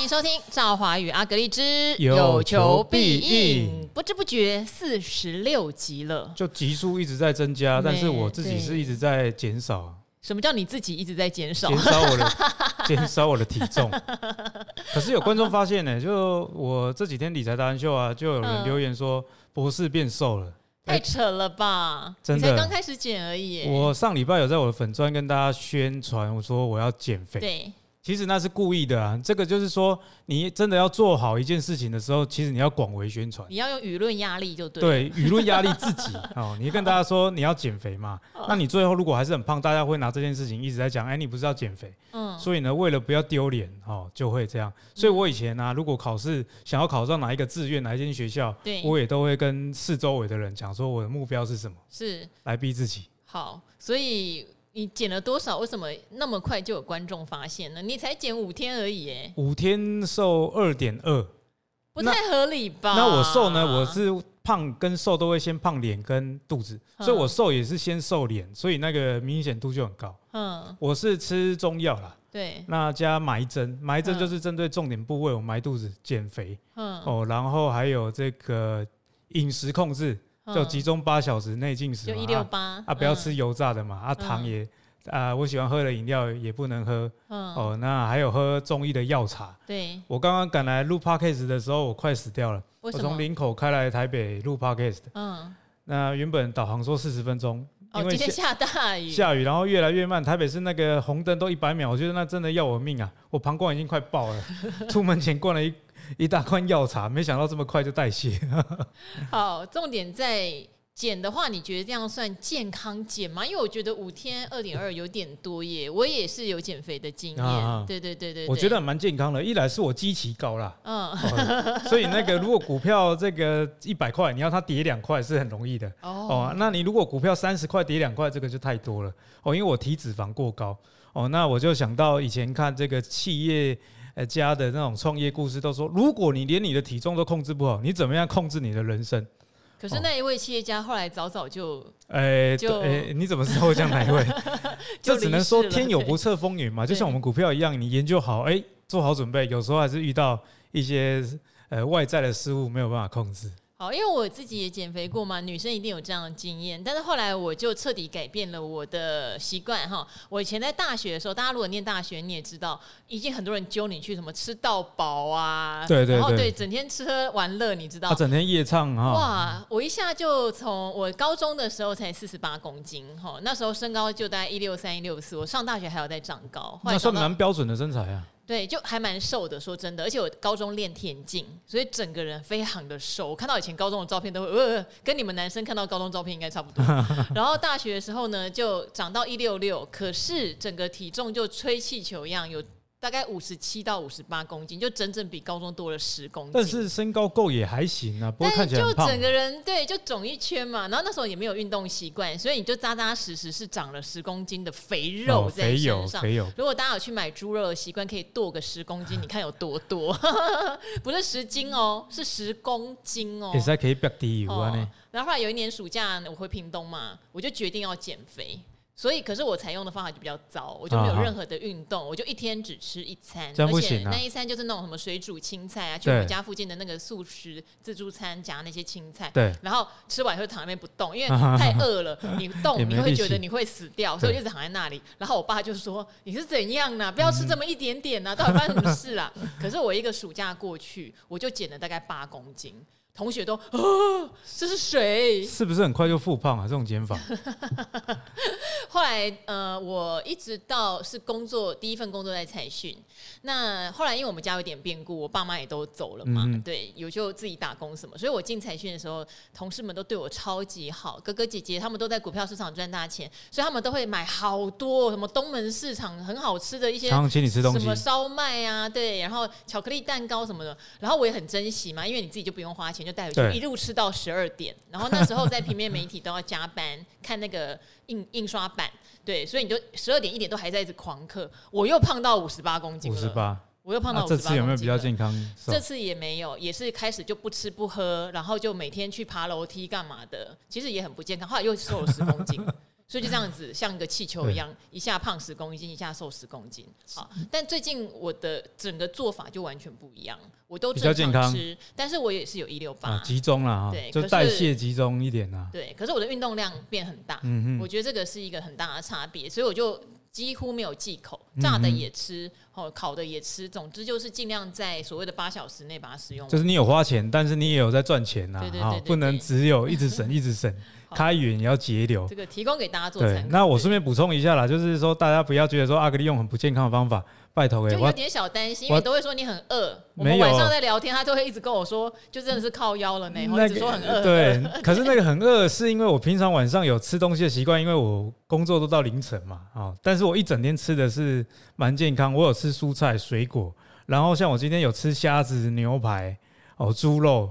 欢迎收听赵华与阿格丽之有求必应。不知不觉四十六集了，就集数一直在增加，但是我自己是一直在减少。什么叫你自己一直在减少？减少我的 减少我的体重。可是有观众发现呢、欸，就我这几天理财达人秀啊，就有人留言说博士变瘦了。太扯了吧！真的，你才刚开始减而已。我上礼拜有在我的粉专跟大家宣传，我说我要减肥。对。其实那是故意的啊！这个就是说，你真的要做好一件事情的时候，其实你要广为宣传。你要用舆论压力就对。对，舆论压力自己 哦。你跟大家说你要减肥嘛，那你最后如果还是很胖，大家会拿这件事情一直在讲。哎，你不是要减肥？嗯。所以呢，为了不要丢脸哦，就会这样。所以我以前呢、啊，如果考试想要考上哪一个志愿、哪一间学校，对，我也都会跟四周围的人讲说我的目标是什么，是来逼自己。好，所以。你减了多少？为什么那么快就有观众发现呢？你才减五天而已，哎，五天瘦二点二，不太合理吧？那我瘦呢？我是胖跟瘦都会先胖脸跟肚子，所以我瘦也是先瘦脸，所以那个明显度就很高。嗯，我是吃中药啦，对，那加埋针，埋针就是针对重点部位，我埋肚子减肥。嗯，哦，然后还有这个饮食控制。就集中八小时内进食，就一六八啊，不要吃油炸的嘛，啊，糖也啊，我喜欢喝的饮料也不能喝，哦，那还有喝中医的药茶。对，我刚刚赶来录 podcast 的时候，我快死掉了。我从林口开来台北录 podcast，嗯，那原本导航说四十分钟，因为今天下大雨，下雨，然后越来越慢。台北市那个红灯都一百秒，我觉得那真的要我命啊！我膀胱已经快爆了，出门前灌了一。一大罐药茶，没想到这么快就代谢。好，重点在减的话，你觉得这样算健康减吗？因为我觉得五天二点二有点多耶。我也是有减肥的经验，啊、对，对对对对，我觉得蛮健康的。一来是我基期高啦，嗯，所以那个如果股票这个一百块，你要它跌两块是很容易的哦，哦。那你如果股票三十块跌两块，这个就太多了哦，因为我体脂肪过高哦。那我就想到以前看这个企业。家的那种创业故事都说，如果你连你的体重都控制不好，你怎么样控制你的人生？可是那一位企业家后来早早就，哎，就哎，你怎么知道会这样哪一位？这只能说天有不测风云嘛，就像我们股票一样，你研究好，哎，做好准备，有时候还是遇到一些呃外在的失误没有办法控制。好，因为我自己也减肥过嘛，女生一定有这样的经验。但是后来我就彻底改变了我的习惯哈。我以前在大学的时候，大家如果念大学，你也知道，已经很多人揪你去什么吃到饱啊，对对对，然后对，整天吃喝玩乐，你知道，整天夜唱哈。哇，我一下就从我高中的时候才四十八公斤哈，那时候身高就大概一六三一六四，我上大学还有在长高，那算蛮标准的身材啊。对，就还蛮瘦的，说真的，而且我高中练田径，所以整个人非常的瘦。我看到以前高中的照片，都会呃，跟你们男生看到高中照片应该差不多。然后大学的时候呢，就长到一六六，可是整个体重就吹气球一样有。大概五十七到五十八公斤，就整整比高中多了十公斤。但是身高够也还行啊，不过看起来胖。就整个人对，就肿一圈嘛。然后那时候也没有运动习惯，所以你就扎扎实实是长了十公斤的肥肉在身上。肥油，肥油。如果大家有去买猪肉的习惯，可以剁个十公斤，你看有多多？不是十斤哦，是十公斤哦。也是可以变低油啊。然后后来有一年暑假，我回屏东嘛，我就决定要减肥。所以，可是我采用的方法就比较糟，我就没有任何的运动，我就一天只吃一餐，而且那一餐就是那种什么水煮青菜啊，去我们家附近的那个素食自助餐夹那些青菜，对，然后吃完以后躺在那边不动，因为太饿了，你动你会觉得你会死掉，所以一直躺在那里。然后我爸就说：“你是怎样呢？不要吃这么一点点呢，到底发生什么事啊？” 可是我一个暑假过去，我就减了大概八公斤。同学都哦，这是谁？是不是很快就复胖啊？这种减法。后来呃，我一直到是工作第一份工作在彩讯。那后来因为我们家有点变故，我爸妈也都走了嘛，嗯、对，有就自己打工什么。所以我进彩讯的时候，同事们都对我超级好，哥哥姐姐他们都在股票市场赚大钱，所以他们都会买好多什么东门市场很好吃的一些，常请你吃东西，什么烧麦啊，对，然后巧克力蛋糕什么的。然后我也很珍惜嘛，因为你自己就不用花钱。就带回去，一路吃到十二点。然后那时候在平面媒体都要加班看那个印印刷版，对，所以你就十二点一点都还在一直狂嗑。我又胖到五十八公斤了，五十八，我又胖到五十八公斤了。这次有没有比较健康？这次也没有，也是开始就不吃不喝，然后就每天去爬楼梯干嘛的，其实也很不健康。后来又瘦了十公斤。所以就这样子，像一个气球一样，一下胖十公斤，一下瘦十公斤。好，但最近我的整个做法就完全不一样，我都正常吃，但是我也是有一六八，集中了哈，对，就代谢集中一点啊。对，可是我的运动量变很大，嗯嗯，我觉得这个是一个很大的差别，所以我就几乎没有忌口，炸的也吃，哦，烤的也吃，总之就是尽量在所谓的八小时内把它使用。就是你有花钱，但是你也有在赚钱呐，啊，不能只有一直省一直省。开源也要节流，这个提供给大家做参考。那我顺便补充一下啦，就是说大家不要觉得说阿格力用很不健康的方法，拜托哎，就有点小担心，因为都会说你很饿。我们晚上在聊天，他都会一直跟我说，就真的是靠腰了呢，一直说很饿。对，可是那个很饿是因为我平常晚上有吃东西的习惯，因为我工作都到凌晨嘛，啊，但是我一整天吃的是蛮健康，我有吃蔬菜水果，然后像我今天有吃虾子、牛排、哦猪肉。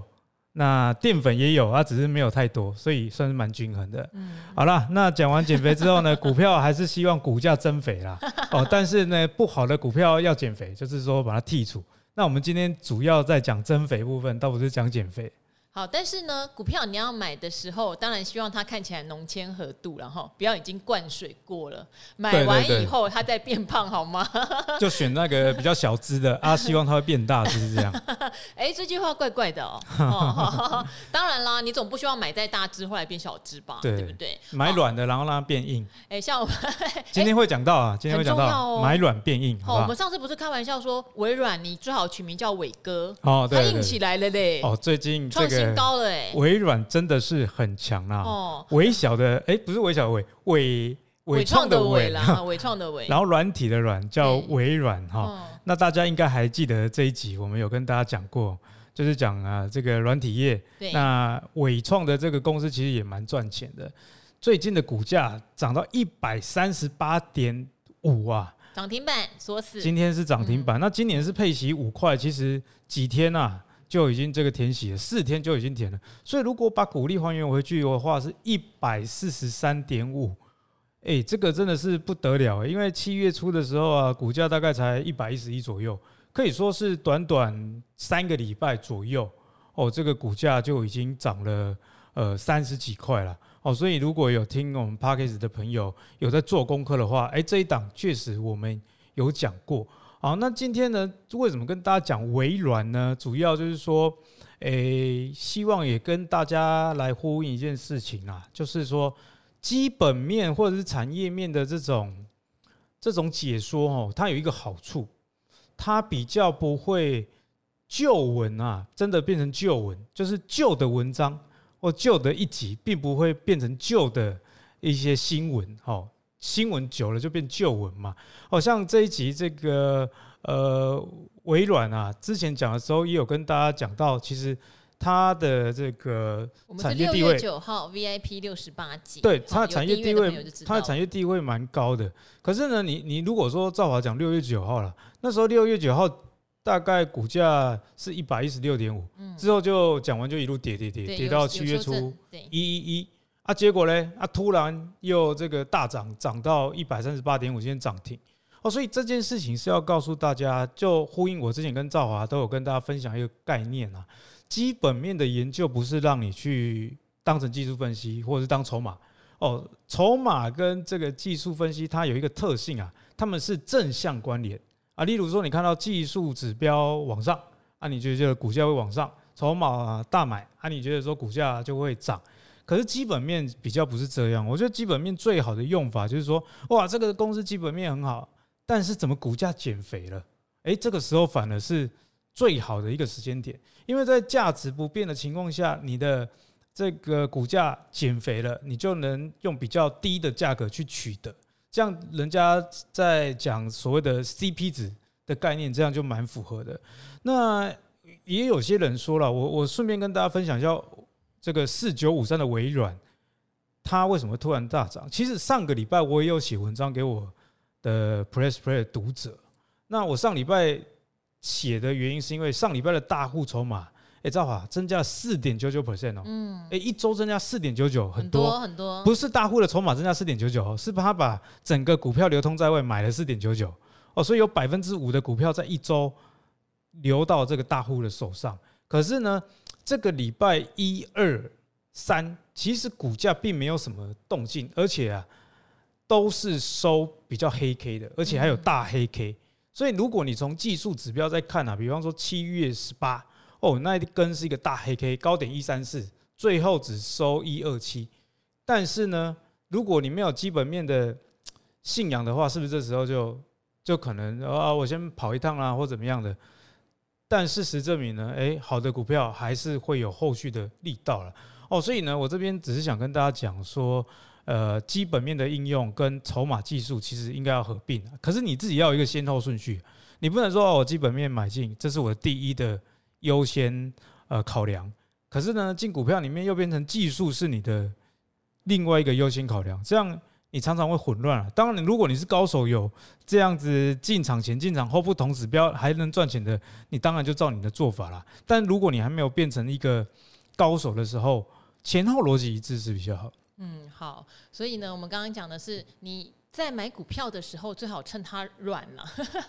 那淀粉也有，它只是没有太多，所以算是蛮均衡的。嗯，好了，那讲完减肥之后呢，股票还是希望股价增肥啦。哦，但是呢，不好的股票要减肥，就是说把它剔除。那我们今天主要在讲增肥部分，倒不是讲减肥。好，但是呢，股票你要买的时候，当然希望它看起来浓铅合度，然后不要已经灌水过了。买完以后它再变胖，好吗？就选那个比较小只的啊，希望它会变大，就是这样。哎、欸，这句话怪怪的哦。哦 当然啦，你总不希望买再大只后来变小只吧？对，对不对？买软的，然后让它变硬。哎、欸，像我们今天会讲到啊，今天会讲到、哦、买软变硬。好，我们上次不是开玩笑说微软，你最好取名叫伟哥哦，对，它硬起来了嘞。哦，最近这个。高了哎，微软真的是很强啊！哦，微小的哎，不是微小的微，微微创的微啦，微创的微。然后软体的软叫微软哈。那大家应该还记得这一集，我们有跟大家讲过，就是讲啊这个软体业。对。那微创的这个公司其实也蛮赚钱的，最近的股价涨到一百三十八点五啊，涨停板锁死。今天是涨停板，那今年是配息五块，其实几天啊？就已经这个填息了，四天就已经填了，所以如果把股利还原回去的话，是一百四十三点五，哎，这个真的是不得了，因为七月初的时候啊，股价大概才一百一十一左右，可以说是短短三个礼拜左右，哦，这个股价就已经涨了呃三十几块了，哦，所以如果有听我们 Podcast 的朋友有在做功课的话，哎，这一档确实我们有讲过。好，那今天呢，为什么跟大家讲微软呢？主要就是说，诶、希望也跟大家来呼应一件事情啊，就是说，基本面或者是产业面的这种这种解说哦，它有一个好处，它比较不会旧文啊，真的变成旧文，就是旧的文章或旧的一集，并不会变成旧的一些新闻，哦。新闻久了就变旧闻嘛，好像这一集这个呃微软啊，之前讲的时候也有跟大家讲到，其实它的这个产业地位，九号 VIP 六十八集，对它的产业地位，它的产业地位蛮高的。可是呢，你你如果说照华讲六月九号了，那时候六月九号大概股价是一百一十六点五，之后就讲完就一路跌跌跌跌到七月初一一一。啊，结果呢？啊，突然又这个大涨，涨到一百三十八点五，今天涨停哦。所以这件事情是要告诉大家，就呼应我之前跟赵华都有跟大家分享一个概念啊。基本面的研究不是让你去当成技术分析，或者是当筹码哦。筹码跟这个技术分析它有一个特性啊，它们是正向关联啊。例如说，你看到技术指标往上啊，你觉得这个股价会往上；筹码大买啊，你觉得说股价就会涨。可是基本面比较不是这样，我觉得基本面最好的用法就是说，哇，这个公司基本面很好，但是怎么股价减肥了？诶，这个时候反而是最好的一个时间点，因为在价值不变的情况下，你的这个股价减肥了，你就能用比较低的价格去取得，这样人家在讲所谓的 CP 值的概念，这样就蛮符合的。那也有些人说了，我我顺便跟大家分享一下。这个四九五三的微软，它为什么突然大涨？其实上个礼拜我也有写文章给我的 Press Play 的读者。那我上礼拜写的原因是因为上礼拜的大户筹码，哎，赵华增加四点九九 percent 哦，嗯，哎，一周增加四点九九，很多很多，不是大户的筹码增加四点九九，是他把整个股票流通在外买了四点九九，哦，所以有百分之五的股票在一周流到这个大户的手上。可是呢，这个礼拜一二三，其实股价并没有什么动静，而且啊，都是收比较黑 K 的，而且还有大黑 K。所以如果你从技术指标在看啊，比方说七月十八哦，那一根是一个大黑 K，高点一三四，最后只收一二七。但是呢，如果你没有基本面的信仰的话，是不是这时候就就可能啊，我先跑一趟啊，或怎么样的？但事实证明呢，诶，好的股票还是会有后续的力道了哦。所以呢，我这边只是想跟大家讲说，呃，基本面的应用跟筹码技术其实应该要合并。可是你自己要有一个先后顺序，你不能说哦，我基本面买进，这是我第一的优先呃考量。可是呢，进股票里面又变成技术是你的另外一个优先考量，这样。你常常会混乱啊。当然，如果你是高手，有这样子进场前、进场后不同指标还能赚钱的，你当然就照你的做法啦。但如果你还没有变成一个高手的时候，前后逻辑一致是比较好。嗯，好。所以呢，我们刚刚讲的是你。在买股票的时候，最好趁它软了。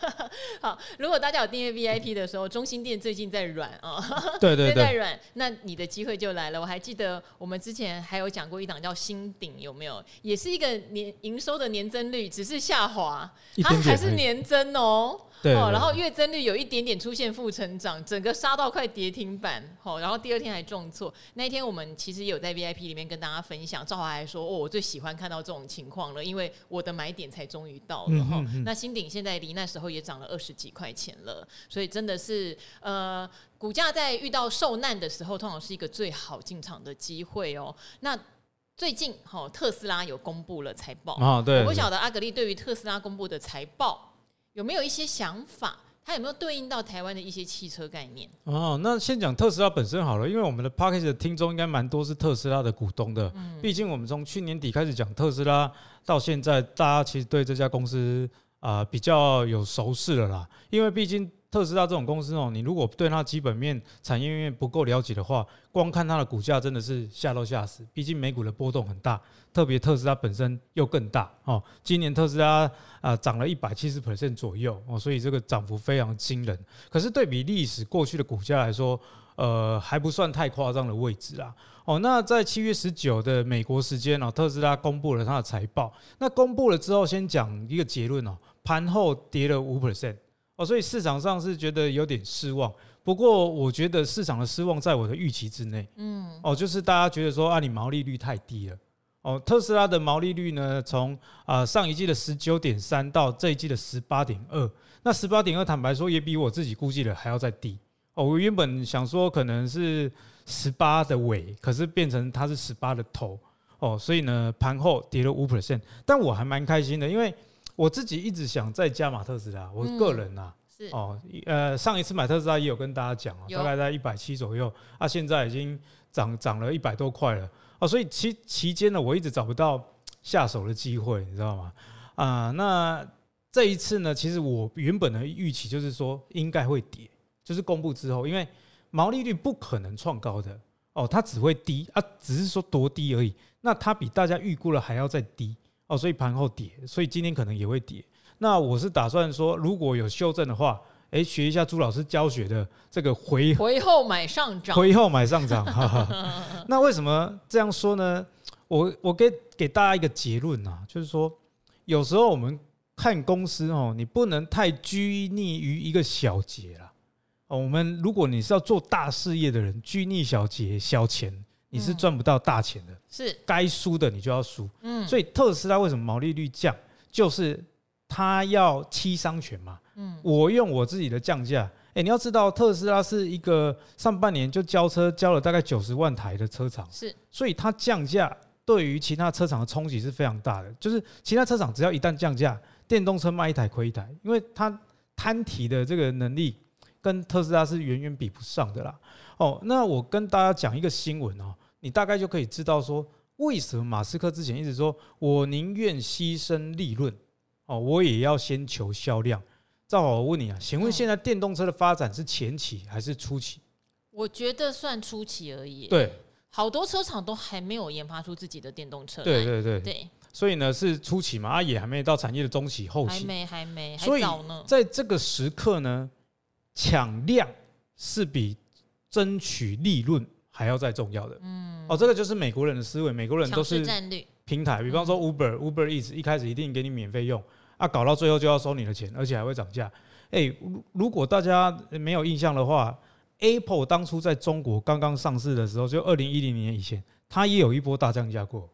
好，如果大家有订阅 VIP 的时候，中心店最近在软啊，对对对，在软，那你的机会就来了。我还记得我们之前还有讲过一档叫新鼎，有没有？也是一个年营收的年增率只是下滑，它还是年增哦。对，哦，然后月增率有一点点出现负成长，整个杀到快跌停板。好，然后第二天还重挫。那一天我们其实也有在 VIP 里面跟大家分享，赵华还说：“哦，我最喜欢看到这种情况了，因为我的买点才终于到了。”哈，那新鼎现在离那时候也涨了二十几块钱了，所以真的是呃，股价在遇到受难的时候，通常是一个最好进场的机会哦。那最近哈，特斯拉有公布了财报啊，对，我不晓得阿格力对于特斯拉公布的财报。有没有一些想法？它有没有对应到台湾的一些汽车概念？哦，那先讲特斯拉本身好了，因为我们的 p a c k a g e 的听众应该蛮多是特斯拉的股东的。嗯，毕竟我们从去年底开始讲特斯拉，到现在大家其实对这家公司啊、呃、比较有熟识了啦。因为毕竟特斯拉这种公司哦，你如果对它基本面、产业面不够了解的话，光看它的股价真的是吓都吓死。毕竟美股的波动很大。特别特斯拉本身又更大哦，今年特斯拉啊涨了一百七十 percent 左右哦，所以这个涨幅非常惊人。可是对比历史过去的股价来说，呃还不算太夸张的位置啦。哦，那在七月十九的美国时间哦，特斯拉公布了它的财报。那公布了之后，先讲一个结论哦，盘后跌了五 percent 哦，所以市场上是觉得有点失望。不过我觉得市场的失望在我的预期之内。嗯，哦，就是大家觉得说啊，你毛利率太低了。哦，特斯拉的毛利率呢，从啊上一季的十九点三到这一季的十八点二，那十八点二坦白说也比我自己估计的还要再低。哦，我原本想说可能是十八的尾，可是变成它是十八的头。哦，所以呢盘后跌了五 percent，但我还蛮开心的，因为我自己一直想再加码特斯拉，我个人呐、啊嗯，是哦，呃上一次买特斯拉也有跟大家讲啊，大概在一百七左右，啊现在已经涨涨了一百多块了。啊，所以期期间呢，我一直找不到下手的机会，你知道吗？啊，那这一次呢，其实我原本的预期就是说应该会跌，就是公布之后，因为毛利率不可能创高的哦，它只会低啊，只是说多低而已。那它比大家预估了还要再低哦，所以盘后跌，所以今天可能也会跌。那我是打算说，如果有修正的话。哎，学一下朱老师教学的这个回回后买上涨，回后买上涨。哈哈，那为什么这样说呢？我我给给大家一个结论啊，就是说，有时候我们看公司哦，你不能太拘泥于一个小节啦。哦，我们如果你是要做大事业的人，拘泥小节小钱，你是赚不到大钱的。是该输的你就要输。嗯，所以特斯拉为什么毛利率降，就是它要七伤拳嘛。嗯，我用我自己的降价，哎，你要知道特斯拉是一个上半年就交车交了大概九十万台的车厂，是，所以它降价对于其他车厂的冲击是非常大的。就是其他车厂只要一旦降价，电动车卖一台亏一台，因为它摊提的这个能力跟特斯拉是远远比不上的啦。哦，那我跟大家讲一个新闻哦，你大概就可以知道说，为什么马斯克之前一直说我宁愿牺牲利润，哦，我也要先求销量。赵好，我问你啊，请问现在电动车的发展是前期还是初期？我觉得算初期而已。对，好多车厂都还没有研发出自己的电动车。对对对对，所以呢是初期嘛，啊也还没到产业的中期后期，还没还没，所以在这个时刻呢，抢量是比争取利润还要再重要的。嗯，哦，这个就是美国人的思维，美国人都是平台，比方说 Uber，Uber、嗯、Eats 一开始一定给你免费用，啊，搞到最后就要收你的钱，而且还会涨价。哎，如果大家没有印象的话，Apple 当初在中国刚刚上市的时候，就二零一零年以前，它也有一波大降价过。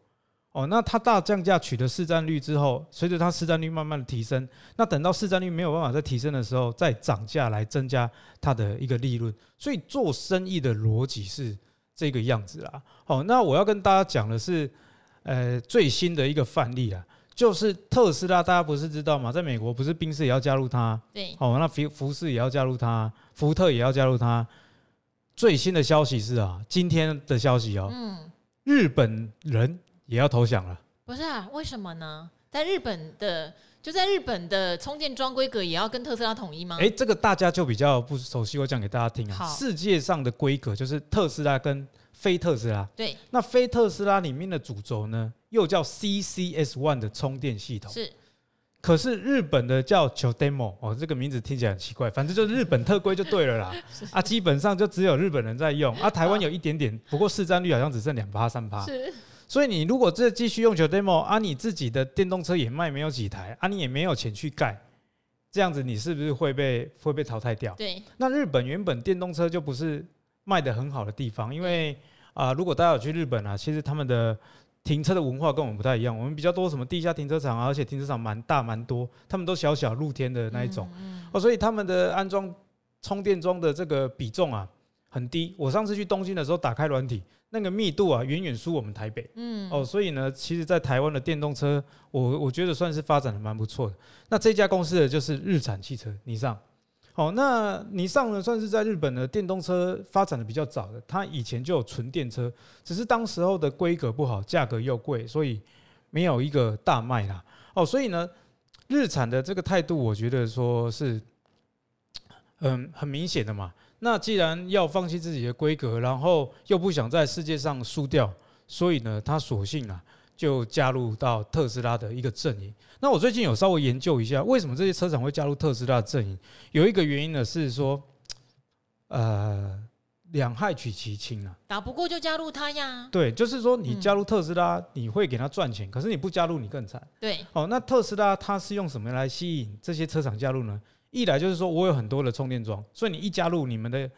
哦，那它大降价取得市占率之后，随着它市占率慢慢的提升，那等到市占率没有办法再提升的时候，再涨价来增加它的一个利润。所以做生意的逻辑是这个样子啦。好，那我要跟大家讲的是，呃，最新的一个范例啊，就是特斯拉，大家不是知道吗？在美国不是宾士也要加入它？对。哦，那福福士也要加入它，福特也要加入它。最新的消息是啊，今天的消息哦，嗯，日本人。也要投降了？不是啊，为什么呢？在日本的，就在日本的充电桩规格也要跟特斯拉统一吗？哎，这个大家就比较不熟悉，我讲给大家听啊。世界上的规格就是特斯拉跟非特斯拉。对。那非特斯拉里面的主轴呢，又叫 CCS One 的充电系统。是。可是日本的叫 CHAdeMO 哦，这个名字听起来很奇怪，反正就是日本特规就对了啦。啊，基本上就只有日本人在用啊，台湾有一点点，不过市占率好像只剩两趴三趴。是。所以你如果这继续用 CHAdeMO 啊，你自己的电动车也卖没有几台啊，你也没有钱去盖，这样子你是不是会被会被淘汰掉？对。那日本原本电动车就不是卖的很好的地方，因为啊、呃，如果大家有去日本啊，其实他们的停车的文化跟我们不太一样，我们比较多什么地下停车场啊，而且停车场蛮大蛮多，他们都小小露天的那一种，嗯嗯、哦，所以他们的安装充电桩的这个比重啊很低。我上次去东京的时候打开软体。那个密度啊，远远输我们台北。嗯，哦，所以呢，其实，在台湾的电动车，我我觉得算是发展的蛮不错的。那这家公司的就是日产汽车，尼桑。哦，那尼桑呢，算是在日本的电动车发展的比较早的。它以前就有纯电车，只是当时候的规格不好，价格又贵，所以没有一个大卖啦。哦，所以呢，日产的这个态度，我觉得说是，嗯，很明显的嘛。那既然要放弃自己的规格，然后又不想在世界上输掉，所以呢，他索性啊就加入到特斯拉的一个阵营。那我最近有稍微研究一下，为什么这些车厂会加入特斯拉的阵营？有一个原因呢是说，呃，两害取其轻啊，打不过就加入他呀。对，就是说你加入特斯拉，你会给他赚钱，可是你不加入你更惨。对，哦，那特斯拉它是用什么来吸引这些车厂加入呢？一来就是说我有很多的充电桩，所以你一加入你们的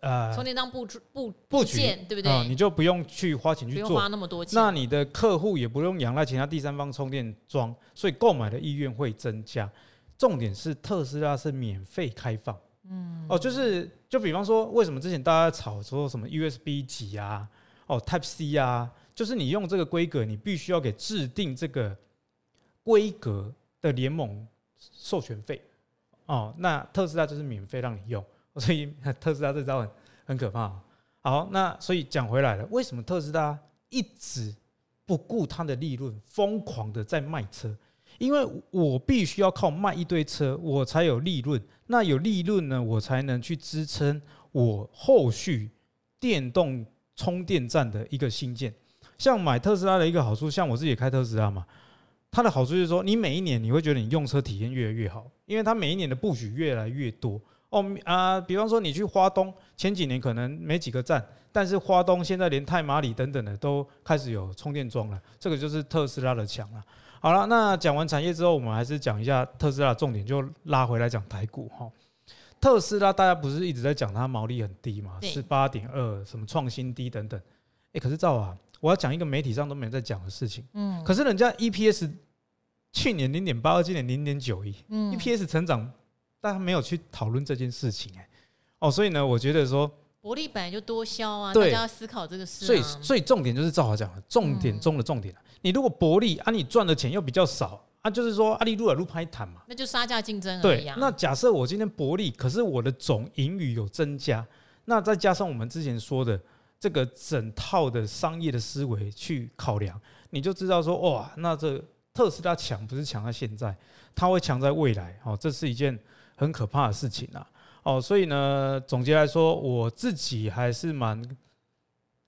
呃充电桩布布布局，对不对？嗯，你就不用去花钱去做，不用花那么多钱。那你的客户也不用仰赖其他第三方充电桩，所以购买的意愿会增加。重点是特斯拉是免费开放，嗯，哦，就是就比方说，为什么之前大家吵说什么 USB 几啊，哦 Type C 啊，就是你用这个规格，你必须要给制定这个规格的联盟授权费。哦，那特斯拉就是免费让你用，所以特斯拉这招很很可怕。好，那所以讲回来了，为什么特斯拉一直不顾它的利润，疯狂的在卖车？因为我必须要靠卖一堆车，我才有利润。那有利润呢，我才能去支撑我后续电动充电站的一个新建。像买特斯拉的一个好处，像我自己开特斯拉嘛。它的好处就是说，你每一年你会觉得你用车体验越来越好，因为它每一年的布局越来越多哦啊，比方说你去花东，前几年可能没几个站，但是花东现在连太马里等等的都开始有充电桩了，这个就是特斯拉的强了。好了，那讲完产业之后，我们还是讲一下特斯拉的重点，就拉回来讲台股哈。特斯拉大家不是一直在讲它毛利很低嘛，十八点二什么创新低等等，哎，可是赵啊。我要讲一个媒体上都没有在讲的事情，嗯，可是人家 EPS 去年零点八二，今年零点九一，EPS 成长，大家没有去讨论这件事情，哎，哦，所以呢，我觉得说薄利本来就多销啊，大家要思考这个事，所以所以重点就是赵华讲的，重点中的重点，你如果薄利啊，你赚的钱又比较少啊，就是说阿里路尔路拍谈嘛，那就杀价竞争而已。对，那假设我今天薄利，可是我的总盈余有增加，那再加上我们之前说的。这个整套的商业的思维去考量，你就知道说哇，那这特斯拉强不是强在现在，它会强在未来哦，这是一件很可怕的事情啊哦，所以呢，总结来说，我自己还是蛮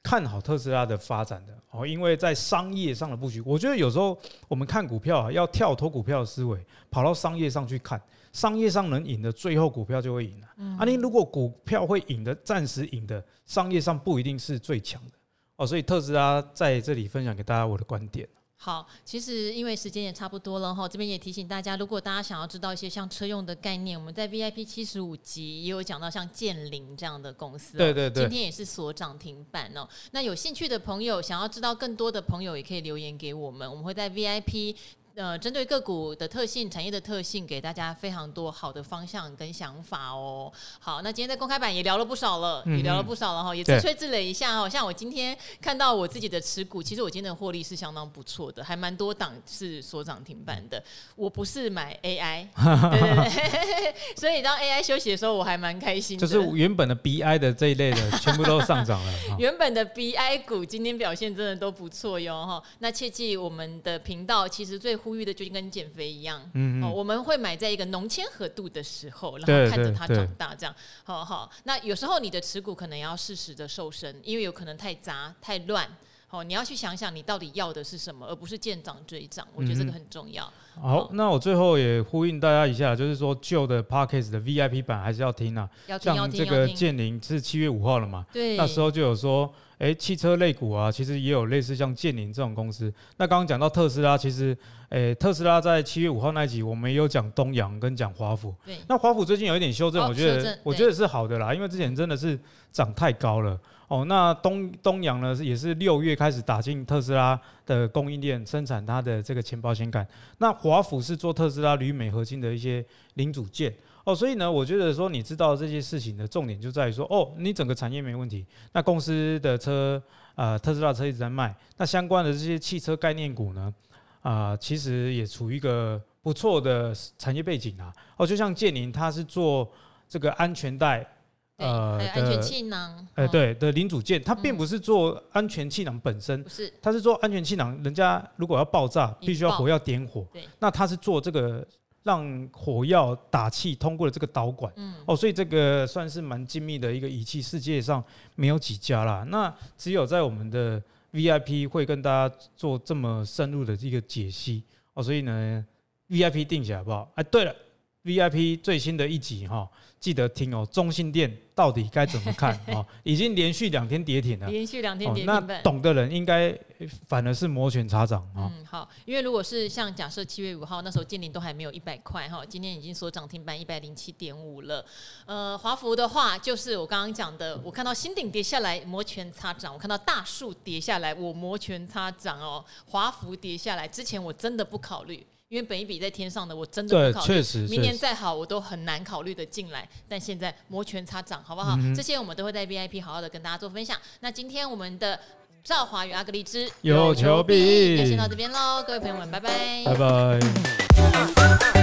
看好特斯拉的发展的哦，因为在商业上的布局，我觉得有时候我们看股票啊，要跳脱股票的思维，跑到商业上去看。商业上能赢的，最后股票就会赢了。嗯、啊，你如果股票会赢的，暂时赢的，商业上不一定是最强的哦。所以特斯拉在这里分享给大家我的观点。好，其实因为时间也差不多了哈，这边也提醒大家，如果大家想要知道一些像车用的概念，我们在 VIP 七十五集也有讲到像建林这样的公司，对对对，今天也是所涨停板哦。那有兴趣的朋友，想要知道更多的朋友，也可以留言给我们，我们会在 VIP。呃，针对个股的特性、产业的特性，给大家非常多好的方向跟想法哦。好，那今天在公开版也聊了不少了，嗯、也聊了不少了哈，也自吹自擂一下哈。像我今天看到我自己的持股，其实我今天的获利是相当不错的，还蛮多档是所涨停板的。我不是买 AI，对对对，所以当 AI 休息的时候，我还蛮开心的。就是原本的 BI 的这一类的，全部都上涨了。原本的 BI 股今天表现真的都不错哟哈。那切记我们的频道其实最呼吁的就跟减肥一样，嗯，嗯，哦，我们会买在一个浓纤合度的时候，然后看着它长大，这样，好好。那有时候你的持股可能要适时的瘦身，因为有可能太杂太乱，哦，你要去想想你到底要的是什么，而不是见涨追涨。我觉得这个很重要。嗯、好，那我最后也呼应大家一下，就是说旧的 Podcast 的 VIP 版还是要听啊，要听，像这个建宁是七月五号了嘛，对，那时候就有说。诶、欸，汽车类股啊，其实也有类似像建宁这种公司。那刚刚讲到特斯拉，其实，诶、欸，特斯拉在七月五号那一集，我们也有讲东阳跟讲华府。对。那华府最近有一点修正，哦、我觉得，我觉得是好的啦，因为之前真的是涨太高了。哦，那东东阳呢，也是六月开始打进特斯拉的供应链，生产它的这个前保险杆。那华府是做特斯拉铝镁合金的一些零组件。哦，所以呢，我觉得说你知道这些事情的重点就在于说，哦，你整个产业没问题，那公司的车，啊、呃，特斯拉车一直在卖，那相关的这些汽车概念股呢，啊、呃，其实也处于一个不错的产业背景啊。哦，就像建宁，它是做这个安全带，呃，安全气囊，哎、呃，对的零组件，它并不是做安全气囊本身，不是，它是做安全气囊，人家如果要爆炸，必须要火药点火，对，那它是做这个。让火药打气通过了这个导管，嗯，哦，所以这个算是蛮精密的一个仪器，世界上没有几家啦。那只有在我们的 VIP 会跟大家做这么深入的一个解析，哦，所以呢，VIP 定起来好不好？哎，对了，VIP 最新的一集哈。记得听哦，中信电到底该怎么看啊？已经连续两天跌停了，连续两天跌停，那懂的人应该反而是摩拳擦掌啊。嗯，好，因为如果是像假设七月五号那时候建林都还没有一百块哈，今天已经锁涨停板一百零七点五了。呃，华孚的话就是我刚刚讲的，我看到新鼎跌下来摩拳擦掌，我看到大树跌下来我摩拳擦掌哦，华孚跌下来之前我真的不考虑。因为本一笔在天上的，我真的不考虑。确实，明年再好，我都很难考虑的进来。但现在摩拳擦掌，好不好？嗯、这些我们都会在 VIP 好好的跟大家做分享。那今天我们的赵华与阿格丽之有求必应，就先到这边喽，各位朋友们，拜拜，拜拜。